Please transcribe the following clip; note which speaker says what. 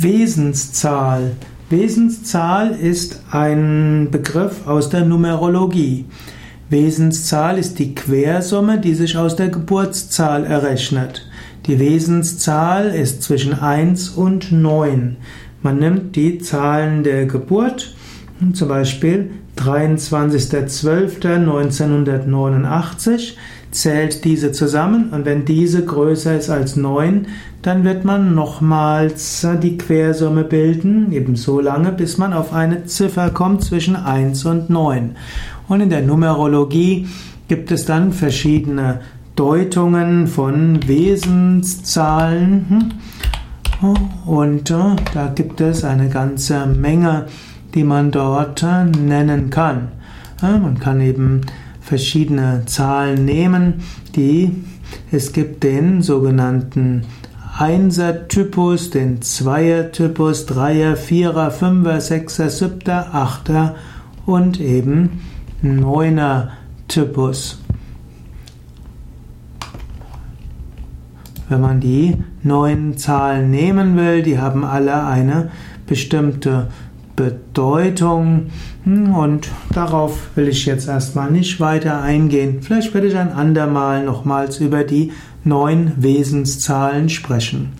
Speaker 1: Wesenszahl. Wesenszahl ist ein Begriff aus der Numerologie. Wesenszahl ist die Quersumme, die sich aus der Geburtszahl errechnet. Die Wesenszahl ist zwischen 1 und 9. Man nimmt die Zahlen der Geburt, zum Beispiel 23.12.1989, zählt diese zusammen und wenn diese größer ist als 9, dann wird man nochmals die Quersumme bilden, eben so lange, bis man auf eine Ziffer kommt zwischen 1 und 9. Und in der Numerologie gibt es dann verschiedene Deutungen von Wesenszahlen und äh, da gibt es eine ganze Menge, die man dort äh, nennen kann. Man kann eben verschiedene Zahlen nehmen, die es gibt den sogenannten Einser-Typus, den Zweier-Typus, Dreier, Vierer, Fünfer, Sechser, Siebter, Achter und eben Neuner-Typus. Wenn man die neun Zahlen nehmen will, die haben alle eine bestimmte Bedeutung hm, und darauf will ich jetzt erstmal nicht weiter eingehen. Vielleicht werde ich ein andermal nochmals über die neun Wesenszahlen sprechen.